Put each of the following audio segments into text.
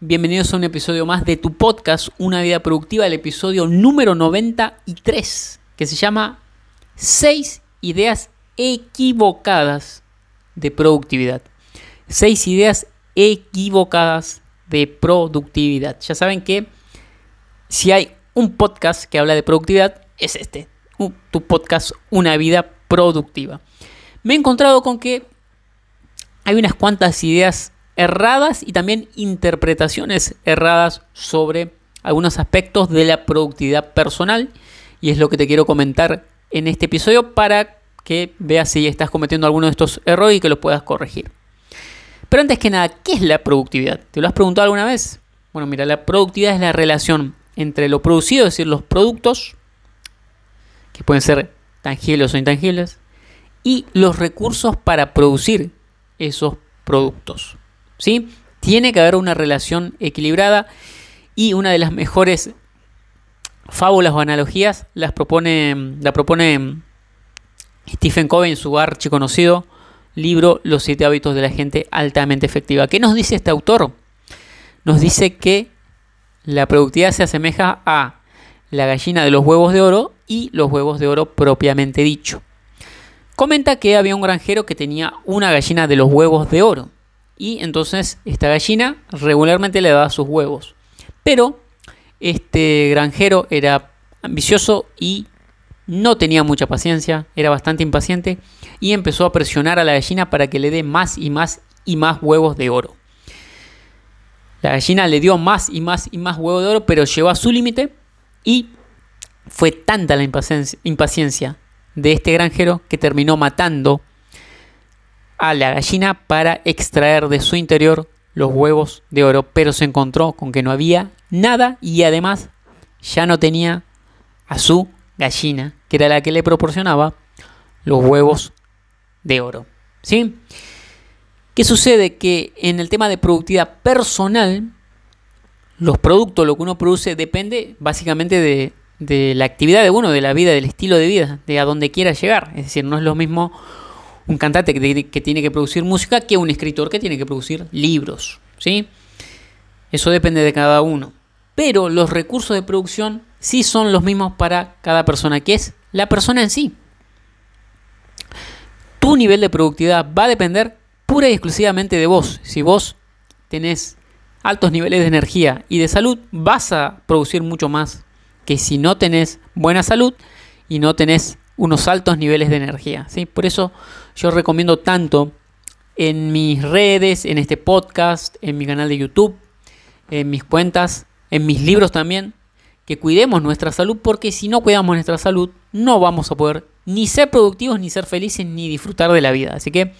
Bienvenidos a un episodio más de tu podcast, Una vida productiva, el episodio número 93, que se llama 6 ideas equivocadas de productividad. 6 ideas equivocadas de productividad. Ya saben que si hay un podcast que habla de productividad, es este, tu podcast Una vida productiva. Me he encontrado con que hay unas cuantas ideas erradas y también interpretaciones erradas sobre algunos aspectos de la productividad personal. Y es lo que te quiero comentar en este episodio para que veas si estás cometiendo alguno de estos errores y que los puedas corregir. Pero antes que nada, ¿qué es la productividad? ¿Te lo has preguntado alguna vez? Bueno, mira, la productividad es la relación entre lo producido, es decir, los productos, que pueden ser tangibles o intangibles, y los recursos para producir esos productos. ¿Sí? Tiene que haber una relación equilibrada y una de las mejores fábulas o analogías las propone, la propone Stephen Covey en su archiconocido libro Los siete hábitos de la gente altamente efectiva. ¿Qué nos dice este autor? Nos dice que la productividad se asemeja a la gallina de los huevos de oro y los huevos de oro propiamente dicho. Comenta que había un granjero que tenía una gallina de los huevos de oro y entonces esta gallina regularmente le daba sus huevos. Pero este granjero era ambicioso y no tenía mucha paciencia, era bastante impaciente y empezó a presionar a la gallina para que le dé más y más y más huevos de oro. La gallina le dio más y más y más huevos de oro, pero llegó a su límite y fue tanta la impaciencia de este granjero que terminó matando a la gallina para extraer de su interior los huevos de oro, pero se encontró con que no había nada y además ya no tenía a su gallina, que era la que le proporcionaba los huevos de oro. ¿Sí? ¿Qué sucede? Que en el tema de productividad personal, los productos, lo que uno produce, depende básicamente de, la actividad de uno, de la vida, del estilo de vida, de a dónde quiera llegar. Es decir, no es lo mismo un cantante que, tiene que producir música que un escritor que tiene que producir libros. ¿sí? Eso depende de cada uno. Pero los recursos de producción sí son los mismos para cada persona, que es la persona en sí. Tu nivel de productividad va a depender pura y exclusivamente de vos. Si vos tenés altos niveles de energía y de salud, vas a producir mucho más que si no tenés buena salud y no tenés unos altos niveles de energía. ¿sí? Por eso yo recomiendo tanto en mis redes, en este podcast, en mi canal de YouTube, en mis cuentas, en mis libros también, que cuidemos nuestra salud, porque si no cuidamos nuestra salud, no vamos a poder ni ser productivos, ni ser felices, ni disfrutar de la vida. Así que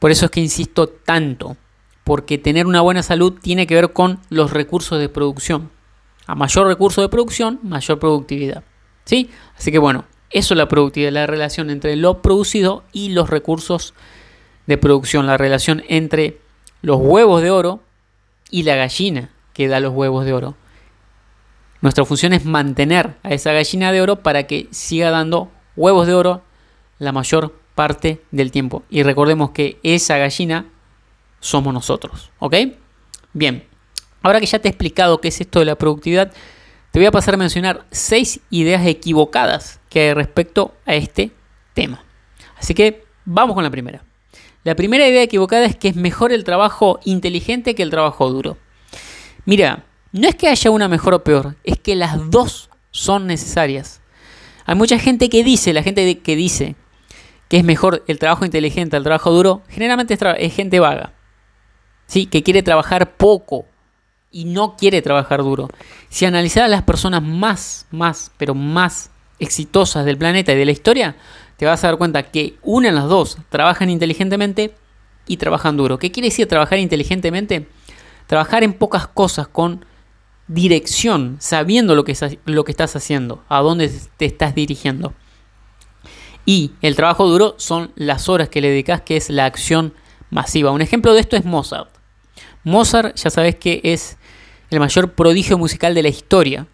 por eso es que insisto tanto, porque tener una buena salud tiene que ver con los recursos de producción. A mayor recurso de producción, mayor productividad. ¿Sí? Así que bueno, eso es la productividad, la relación entre lo producido y los recursos de producción, la relación entre los huevos de oro y la gallina que da los huevos de oro. Nuestra función es mantener a esa gallina de oro para que siga dando huevos de oro la mayor parte del tiempo. Y recordemos que esa gallina somos nosotros. ¿Ok? Bien. Ahora que ya te he explicado qué es esto de la productividad, te voy a pasar a mencionar seis ideas equivocadas que hay respecto a este tema. Así que vamos con la primera. La primera idea equivocada es que es mejor el trabajo inteligente que el trabajo duro. Mira, no es que haya una mejor o peor, es que las dos son necesarias. Hay mucha gente que dice, la gente que dice que es mejor el trabajo inteligente al trabajo duro, generalmente es, gente vaga. ¿sí? Que quiere trabajar poco, y no quiere trabajar duro. Si analizas a las personas más, más, pero más exitosas del planeta y de la historia, te vas a dar cuenta que una las dos trabajan inteligentemente y trabajan duro. ¿Qué quiere decir trabajar inteligentemente? Trabajar en pocas cosas con dirección, sabiendo lo que, lo que estás haciendo, a dónde te estás dirigiendo. Y el trabajo duro son las horas que le dedicas, que es la acción masiva. Un ejemplo de esto es Mozart. Mozart, ya sabes que es el mayor prodigio musical de la historia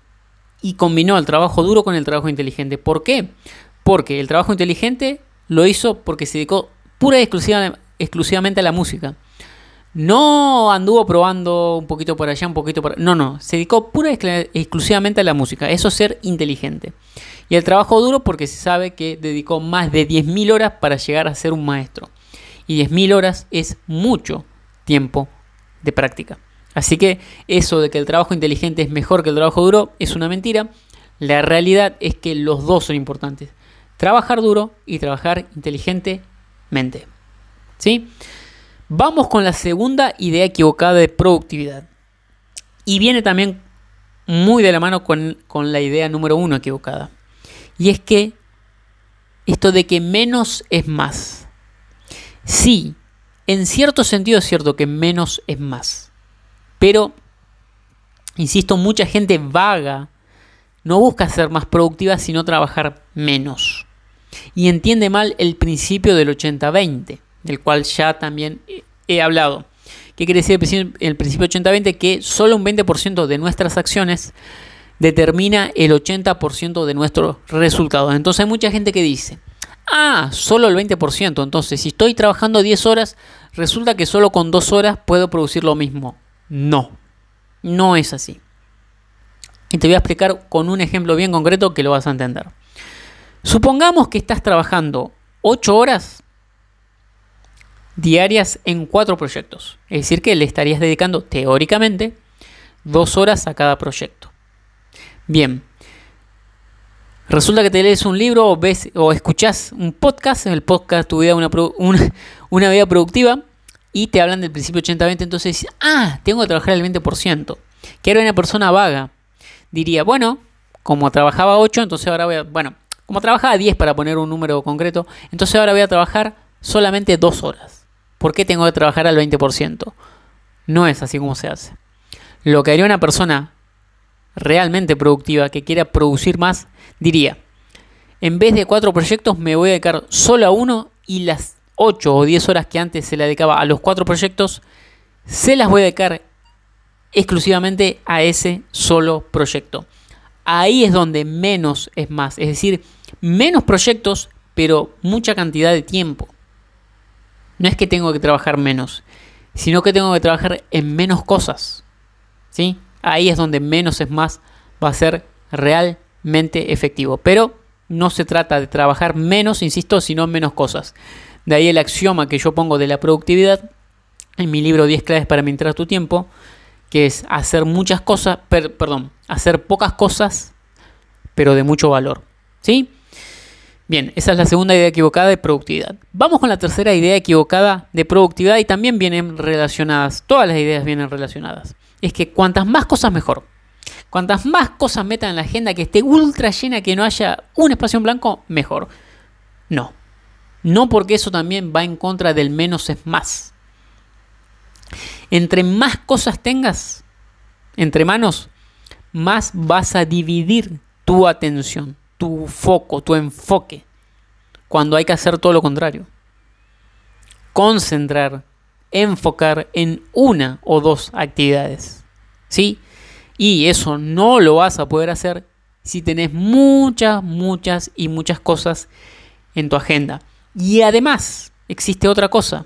y combinó el trabajo duro con el trabajo inteligente. ¿Por qué? Porque el trabajo inteligente lo hizo porque se dedicó pura y exclusivamente a la música. No anduvo probando un poquito por allá, un poquito por... No, no, se dedicó pura y exclusivamente a la música. Eso es ser inteligente. Y el trabajo duro porque se sabe que dedicó más de 10.000 horas para llegar a ser un maestro. Y 10.000 horas es mucho tiempo de práctica. Así que eso de que el trabajo inteligente es mejor que el trabajo duro es una mentira. La realidad es que los dos son importantes. Trabajar duro y trabajar inteligentemente. ¿Sí? Vamos con la segunda idea equivocada de productividad. Y viene también muy de la mano con, con la idea número uno equivocada. Y es que esto de que menos es más. Sí, en cierto sentido es cierto que menos es más. Pero, insisto, mucha gente vaga no busca ser más productiva, sino trabajar menos. Y entiende mal el principio del 80-20, del cual ya también he hablado. ¿Qué quiere decir el principio 80-20? Que solo un 20% de nuestras acciones determina el 80% de nuestros resultados. Entonces hay mucha gente que dice, ah, solo el 20%. Entonces si estoy trabajando 10 horas, resulta que solo con 2 horas puedo producir lo mismo. No, no es así. Y te voy a explicar con un ejemplo bien concreto que lo vas a entender. Supongamos que estás trabajando 8 horas diarias en 4 proyectos. Es decir, que le estarías dedicando teóricamente 2 horas a cada proyecto. Bien. Resulta que te lees un libro o ves o escuchas un podcast, en el podcast Tu vida una, una, una vida productiva y te hablan del principio 80-20, entonces ah, tengo que trabajar el 20%. Que era una persona vaga. Diría, bueno, como trabajaba 8, entonces ahora voy a, bueno, como trabajaba 10 para poner un número concreto, entonces ahora voy a trabajar solamente 2 horas. ¿Por qué tengo que trabajar al 20%? No es así como se hace. Lo que haría una persona realmente productiva que quiera producir más, diría, en vez de 4 proyectos me voy a dedicar solo a uno y las 8 o 10 horas que antes se le dedicaba a los cuatro proyectos, se las voy a dedicar exclusivamente a ese solo proyecto. Ahí es donde menos es más, es decir, menos proyectos, pero mucha cantidad de tiempo. No es que tengo que trabajar menos, sino que tengo que trabajar en menos cosas. ¿sí? Ahí es donde menos es más va a ser realmente efectivo. Pero no se trata de trabajar menos, insisto, sino menos cosas. De ahí el axioma que yo pongo de la productividad en mi libro 10 claves para administrar tu tiempo, que es hacer muchas cosas, perdón, hacer pocas cosas, pero de mucho valor. ¿Sí? Bien, esa es la segunda idea equivocada de productividad. Vamos con la tercera idea equivocada de productividad y también vienen relacionadas, todas las ideas vienen relacionadas. Es que cuantas más cosas mejor. Cuantas más cosas metan en la agenda que esté ultra llena, que no haya un espacio en blanco, mejor. No, no porque eso también va en contra del menos es más. Entre más cosas tengas entre manos, más vas a dividir tu atención, tu foco, tu enfoque, cuando hay que hacer todo lo contrario. Concentrar, enfocar en una o dos actividades. ¿Sí? Y eso no lo vas a poder hacer si tenés muchas, muchas y muchas cosas en tu agenda. Y además existe otra cosa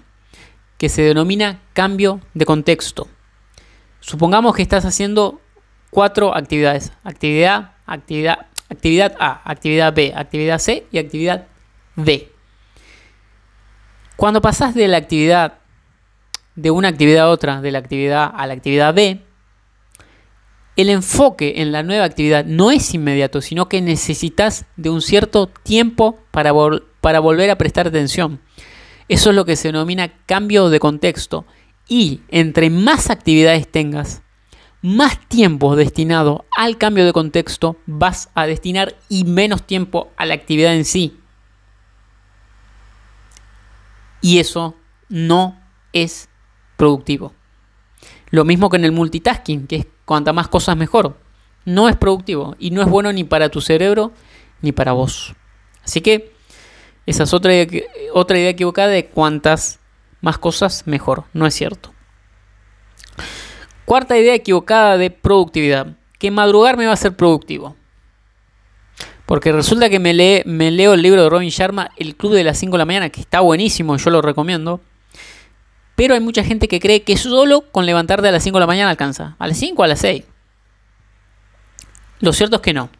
que se denomina cambio de contexto. Supongamos que estás haciendo cuatro actividades. Actividad, actividad, actividad A, actividad B, actividad C y actividad D. Cuando pasas de la actividad de una actividad a otra, de la actividad a la actividad B, el enfoque en la nueva actividad no es inmediato, sino que necesitas de un cierto tiempo para, para volver a prestar atención. Eso es lo que se denomina cambio de contexto. Y entre más actividades tengas, más tiempo destinado al cambio de contexto vas a destinar y menos tiempo a la actividad en sí. Y eso no es productivo. Lo mismo que en el multitasking, que es cuanta más cosas mejor. No es productivo y no es bueno ni para tu cerebro ni para vos. Así que esa es otra idea, otra idea equivocada de cuantas más cosas mejor. No es cierto. Cuarta idea equivocada de productividad. Que madrugar me va a hacer productivo. Porque resulta que me, me leo el libro de Robin Sharma, El Club de las 5 de la mañana, que está buenísimo, yo lo recomiendo. Pero hay mucha gente que cree que solo con levantarte a las 5 de la mañana alcanza. A las 5 o a las 6. Lo cierto es que no.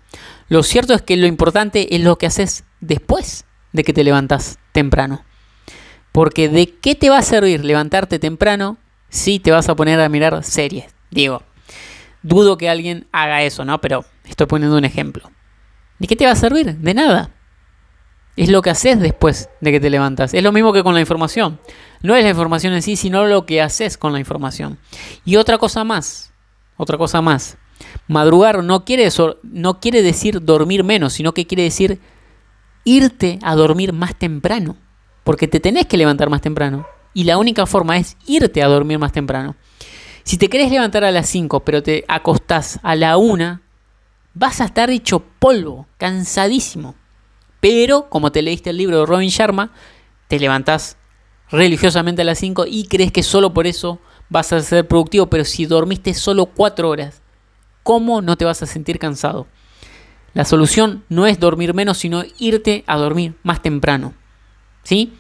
Lo cierto es que lo importante es lo que haces después de que te levantas temprano. Porque de qué te va a servir levantarte temprano si te vas a poner a mirar series. Digo, dudo que alguien haga eso, ¿no? Pero estoy poniendo un ejemplo. ¿De qué te va a servir? De nada. Es lo que haces después de que te levantas. Es lo mismo que con la información. No es la información en sí, sino lo que haces con la información. Y otra cosa más. Otra cosa más. Madrugar no quiere, no quiere decir dormir menos, sino que quiere decir irte a dormir más temprano. Porque te tenés que levantar más temprano. Y la única forma es irte a dormir más temprano. Si te querés levantar a las 5, pero te acostás a la 1, vas a estar hecho polvo, cansadísimo. Pero, como te leíste el libro de Robin Sharma, te levantás religiosamente a las 5 y crees que solo por eso vas a ser productivo. Pero si dormiste solo 4 horas, ¿cómo no te vas a sentir cansado? La solución no es dormir menos, sino irte a dormir más temprano. ¿Sí?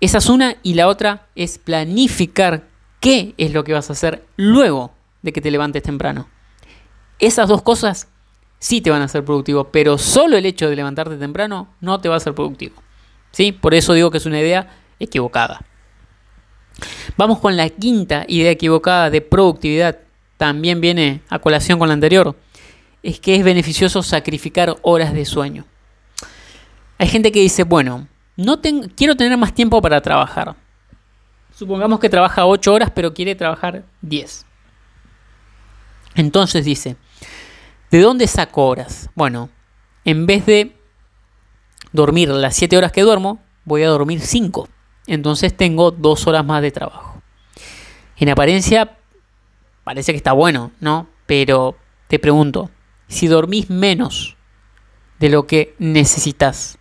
Esa es una y la otra es planificar qué es lo que vas a hacer luego de que te levantes temprano. Esas dos cosas sí te van a hacer productivo, pero solo el hecho de levantarte temprano no te va a hacer productivo. ¿Sí? Por eso digo que es una idea equivocada. Vamos con la quinta idea equivocada de productividad. También viene a colación con la anterior es que es beneficioso sacrificar horas de sueño. Hay gente que dice, bueno, no quiero tener más tiempo para trabajar. Supongamos que trabaja 8 horas, pero quiere trabajar 10. Entonces dice, ¿de dónde saco horas? Bueno, en vez de dormir las 7 horas que duermo, voy a dormir 5. Entonces tengo 2 horas más de trabajo. En apariencia parece que está bueno, ¿no? Pero te pregunto, si dormís menos de lo que necesitas,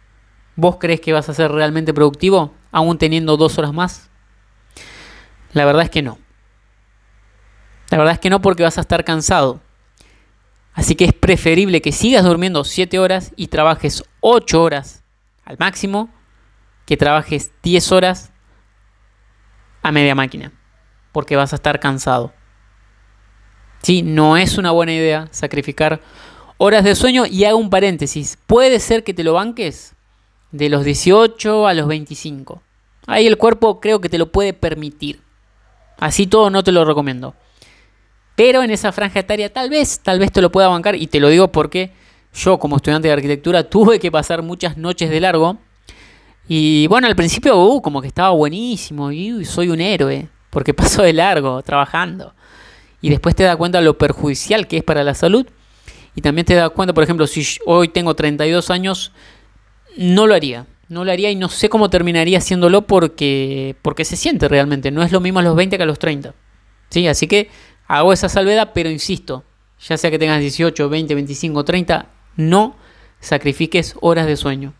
¿vos crees que vas a ser realmente productivo aún teniendo dos horas más? La verdad es que no. La verdad es que no porque vas a estar cansado. Así que es preferible que sigas durmiendo 7 horas y trabajes 8 horas al máximo que trabajes 10 horas a media máquina. Porque vas a estar cansado. ¿Sí? No es una buena idea sacrificar horas de sueño y hago un paréntesis. Puede ser que te lo banques de los 18 a los 25. Ahí el cuerpo creo que te lo puede permitir. Así todo no te lo recomiendo. Pero en esa franja etaria tal vez, tal vez te lo pueda bancar y te lo digo porque yo como estudiante de arquitectura tuve que pasar muchas noches de largo. Y bueno, al principio uh, como que estaba buenísimo y soy un héroe porque paso de largo trabajando y después te das cuenta lo perjudicial que es para la salud. Y también te das cuenta, por ejemplo, si hoy tengo 32 años, no lo haría. No lo haría y no sé cómo terminaría haciéndolo porque, porque se siente realmente. No es lo mismo a los 20 que a los 30. ¿Sí? Así que hago esa salvedad, pero insisto, ya sea que tengas 18, 20, 25, 30, no sacrifiques horas de sueño.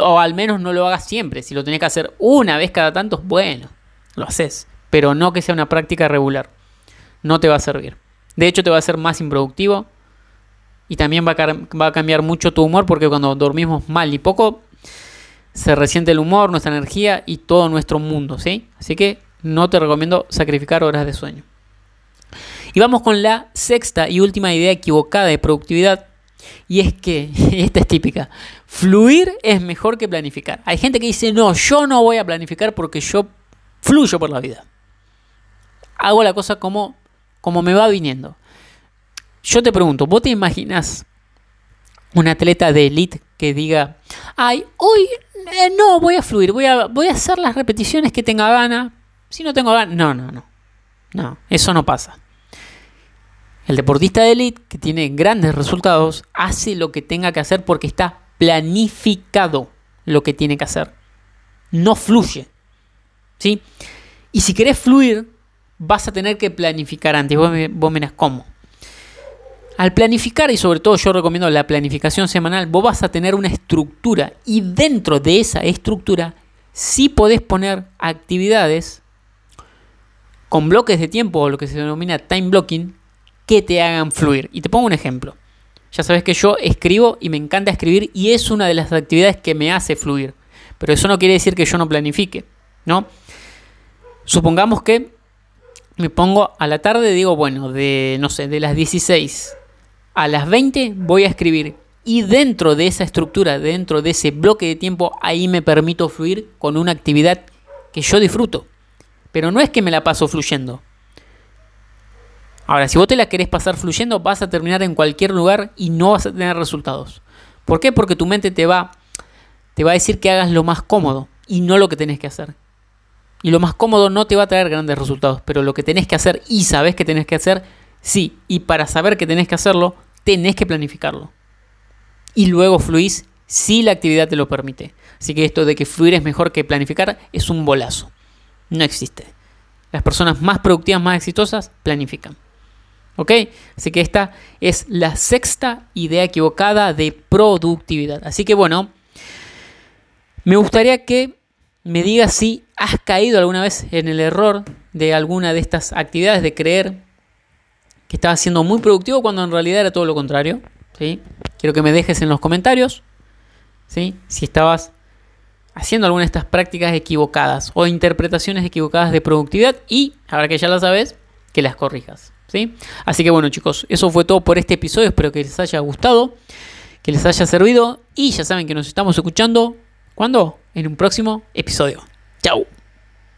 o al menos no lo hagas siempre. Si lo tenés que hacer una vez cada tanto, bueno, lo haces. Pero no que sea una práctica regular no te va a servir. De hecho, te va a hacer más improductivo y también va a, cambiar mucho tu humor porque cuando dormimos mal y poco, se resiente el humor, nuestra energía y todo nuestro mundo, ¿sí? Así que no te recomiendo sacrificar horas de sueño. Y vamos con la sexta y última idea equivocada de productividad. Y es que, esta es típica, fluir es mejor que planificar. Hay gente que dice, no, yo no voy a planificar porque yo fluyo por la vida. Hago la cosa como como me va viniendo. Yo te pregunto, ¿vos te imaginas un atleta de elite que diga, ay, hoy eh, no voy a fluir, voy a, voy a hacer las repeticiones que tenga gana? Si no tengo ganas, no, no, no. No, eso no pasa. El deportista de elite que tiene grandes resultados hace lo que tenga que hacer porque está planificado lo que tiene que hacer. No fluye. ¿Sí? Y si querés fluir, vas a tener que planificar antes. Vos, me, vos mirás cómo. Al planificar, y sobre todo yo recomiendo la planificación semanal, vos vas a tener una estructura y dentro de esa estructura sí podés poner actividades con bloques de tiempo o lo que se denomina time blocking que te hagan fluir. Y te pongo un ejemplo. Ya sabes que yo escribo y me encanta escribir y es una de las actividades que me hace fluir. Pero eso no quiere decir que yo no planifique, ¿no? Supongamos que me pongo a la tarde, digo, bueno, de no sé, de las 16 a las 20 voy a escribir y dentro de esa estructura, dentro de ese bloque de tiempo, ahí me permito fluir con una actividad que yo disfruto. Pero no es que me la paso fluyendo. Ahora, si vos te la querés pasar fluyendo, vas a terminar en cualquier lugar y no vas a tener resultados. ¿Por qué? Porque tu mente te va, te va a decir que hagas lo más cómodo y no lo que tenés que hacer. Y lo más cómodo no te va a traer grandes resultados, pero lo que tenés que hacer y sabés que tenés que hacer, sí. Y para saber que tenés que hacerlo, tenés que planificarlo. Y luego fluís si la actividad te lo permite. Así que esto de que fluir es mejor que planificar es un bolazo. No existe. Las personas más productivas, más exitosas, planifican. ¿Ok? Así que esta es la sexta idea equivocada de productividad. Así que bueno, me gustaría que me digas si has caído alguna vez en el error de alguna de estas actividades de creer que estabas siendo muy productivo cuando en realidad era todo lo contrario. ¿sí? Quiero que me dejes en los comentarios ¿sí? si estabas haciendo alguna de estas prácticas equivocadas o interpretaciones equivocadas de productividad y, ahora que ya las sabes, que las corrijas. ¿sí? Así que bueno chicos, eso fue todo por este episodio, espero que les haya gustado, que les haya servido y ya saben que nos estamos escuchando, ¿cuándo? En un próximo episodio. Chao.